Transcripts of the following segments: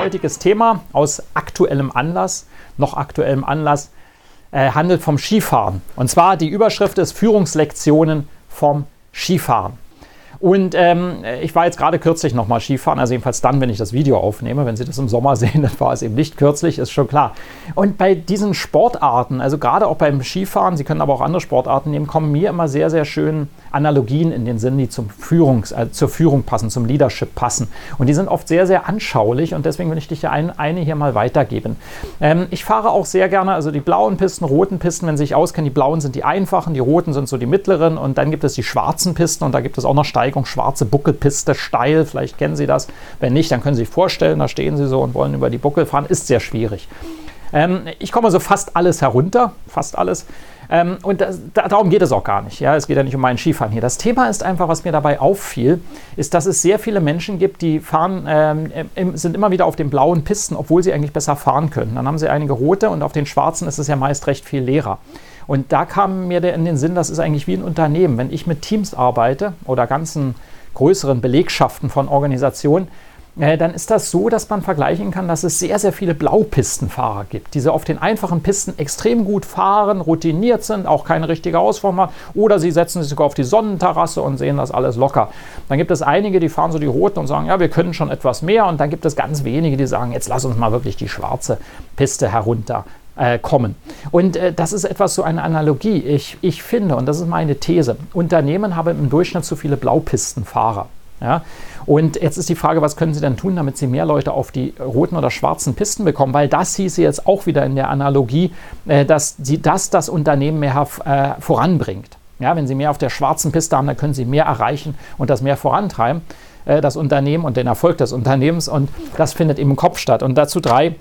Heutiges Thema aus aktuellem Anlass noch aktuellem Anlass, äh, handelt vom Skifahren. Und zwar die Überschrift ist Führungslektionen vom Skifahren. Und ähm, ich war jetzt gerade kürzlich nochmal Skifahren, also jedenfalls dann, wenn ich das Video aufnehme. Wenn Sie das im Sommer sehen, dann war es eben nicht kürzlich, ist schon klar. Und bei diesen Sportarten, also gerade auch beim Skifahren, Sie können aber auch andere Sportarten nehmen, kommen mir immer sehr, sehr schön Analogien in den Sinn, die zum Führungs-, äh, zur Führung passen, zum Leadership passen. Und die sind oft sehr, sehr anschaulich und deswegen will ich dich ein, eine hier mal weitergeben. Ähm, ich fahre auch sehr gerne, also die blauen Pisten, roten Pisten, wenn Sie sich auskennen, die blauen sind die einfachen, die roten sind so die mittleren und dann gibt es die schwarzen Pisten und da gibt es auch noch Steigung, schwarze Buckelpiste, steil, vielleicht kennen Sie das. Wenn nicht, dann können Sie sich vorstellen, da stehen Sie so und wollen über die Buckel fahren, ist sehr schwierig. Ähm, ich komme so fast alles herunter, fast alles. Ähm, und das, darum geht es auch gar nicht. Ja? Es geht ja nicht um meinen Skifahren hier. Das Thema ist einfach, was mir dabei auffiel, ist, dass es sehr viele Menschen gibt, die fahren, ähm, sind immer wieder auf den blauen Pisten, obwohl sie eigentlich besser fahren können. Dann haben sie einige rote und auf den schwarzen ist es ja meist recht viel leerer. Und da kam mir in den Sinn, das ist eigentlich wie ein Unternehmen. Wenn ich mit Teams arbeite oder ganzen größeren Belegschaften von Organisationen, äh, dann ist das so, dass man vergleichen kann, dass es sehr, sehr viele Blaupistenfahrer gibt, die so auf den einfachen Pisten extrem gut fahren, routiniert sind, auch keine richtige Ausform haben, oder sie setzen sich sogar auf die Sonnenterrasse und sehen das alles locker. Dann gibt es einige, die fahren so die roten und sagen, ja, wir können schon etwas mehr, und dann gibt es ganz wenige, die sagen, jetzt lass uns mal wirklich die schwarze Piste herunter kommen. Und äh, das ist etwas so eine Analogie. Ich, ich finde, und das ist meine These, Unternehmen haben im Durchschnitt zu viele Blaupistenfahrer. Ja? Und jetzt ist die Frage, was können Sie denn tun, damit Sie mehr Leute auf die roten oder schwarzen Pisten bekommen? Weil das hieße jetzt auch wieder in der Analogie, äh, dass Sie das, das Unternehmen mehr äh, voranbringt. Ja, wenn Sie mehr auf der schwarzen Piste haben, dann können Sie mehr erreichen und das mehr vorantreiben, äh, das Unternehmen und den Erfolg des Unternehmens. Und das findet im Kopf statt. Und dazu drei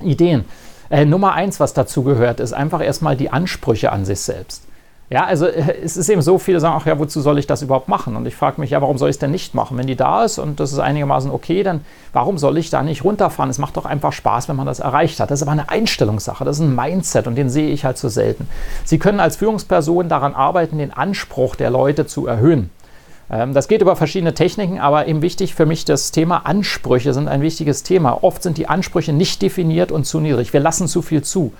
Ideen. Äh, Nummer eins, was dazu gehört, ist einfach erstmal die Ansprüche an sich selbst. Ja, also äh, es ist eben so, viele sagen, ach ja, wozu soll ich das überhaupt machen? Und ich frage mich, ja, warum soll ich es denn nicht machen? Wenn die da ist und das ist einigermaßen okay, dann warum soll ich da nicht runterfahren? Es macht doch einfach Spaß, wenn man das erreicht hat. Das ist aber eine Einstellungssache, das ist ein Mindset und den sehe ich halt so selten. Sie können als Führungsperson daran arbeiten, den Anspruch der Leute zu erhöhen. Ähm, das geht über verschiedene Techniken, aber eben wichtig für mich, das Thema Ansprüche sind ein wichtiges Thema. Oft sind die Ansprüche nicht definiert und zu niedrig. Wir lassen zu viel zu.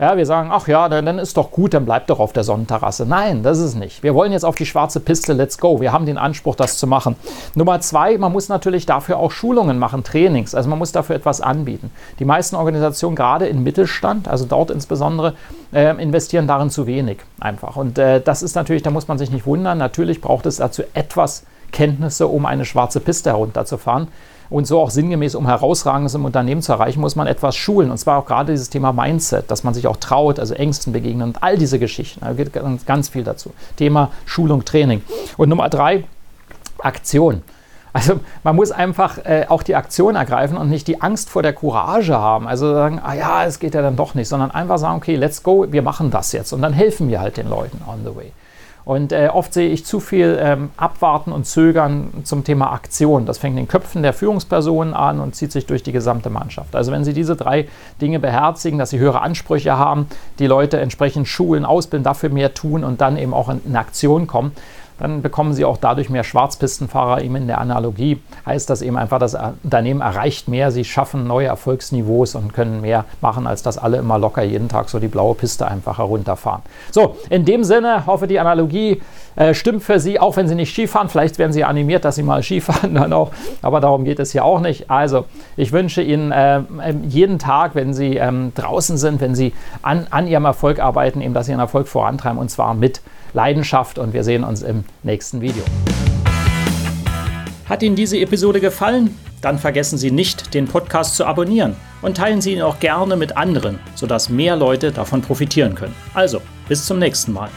Ja, wir sagen, ach ja, dann, dann ist doch gut, dann bleibt doch auf der Sonnenterrasse. Nein, das ist nicht. Wir wollen jetzt auf die schwarze Piste, let's go. Wir haben den Anspruch, das zu machen. Nummer zwei, man muss natürlich dafür auch Schulungen machen, Trainings. Also man muss dafür etwas anbieten. Die meisten Organisationen, gerade im Mittelstand, also dort insbesondere, äh, investieren darin zu wenig einfach. Und äh, das ist natürlich, da muss man sich nicht wundern. Natürlich braucht es dazu etwas Kenntnisse, um eine schwarze Piste herunterzufahren und so auch sinngemäß, um Herausragendes im Unternehmen zu erreichen, muss man etwas schulen. Und zwar auch gerade dieses Thema Mindset, dass man sich auch traut, also Ängsten begegnen und all diese Geschichten. Da geht ganz viel dazu. Thema Schulung, Training. Und Nummer drei, Aktion. Also man muss einfach äh, auch die Aktion ergreifen und nicht die Angst vor der Courage haben. Also sagen, ah ja, es geht ja dann doch nicht, sondern einfach sagen, okay, let's go, wir machen das jetzt. Und dann helfen wir halt den Leuten on the way. Und äh, oft sehe ich zu viel ähm, Abwarten und Zögern zum Thema Aktion. Das fängt in den Köpfen der Führungspersonen an und zieht sich durch die gesamte Mannschaft. Also wenn Sie diese drei Dinge beherzigen, dass Sie höhere Ansprüche haben, die Leute entsprechend schulen, ausbilden, dafür mehr tun und dann eben auch in, in Aktion kommen, dann bekommen sie auch dadurch mehr Schwarzpistenfahrer. Eben in der Analogie heißt das eben einfach, das Unternehmen erreicht mehr, sie schaffen neue Erfolgsniveaus und können mehr machen, als dass alle immer locker jeden Tag so die blaue Piste einfach herunterfahren. So, in dem Sinne hoffe die Analogie äh, stimmt für Sie, auch wenn Sie nicht Skifahren. Vielleicht werden Sie animiert, dass Sie mal Skifahren dann auch, aber darum geht es ja auch nicht. Also, ich wünsche Ihnen äh, jeden Tag, wenn Sie ähm, draußen sind, wenn Sie an, an Ihrem Erfolg arbeiten, eben, dass Sie Ihren Erfolg vorantreiben und zwar mit Leidenschaft und wir sehen uns im nächsten Video. Hat Ihnen diese Episode gefallen? Dann vergessen Sie nicht, den Podcast zu abonnieren und teilen Sie ihn auch gerne mit anderen, sodass mehr Leute davon profitieren können. Also, bis zum nächsten Mal.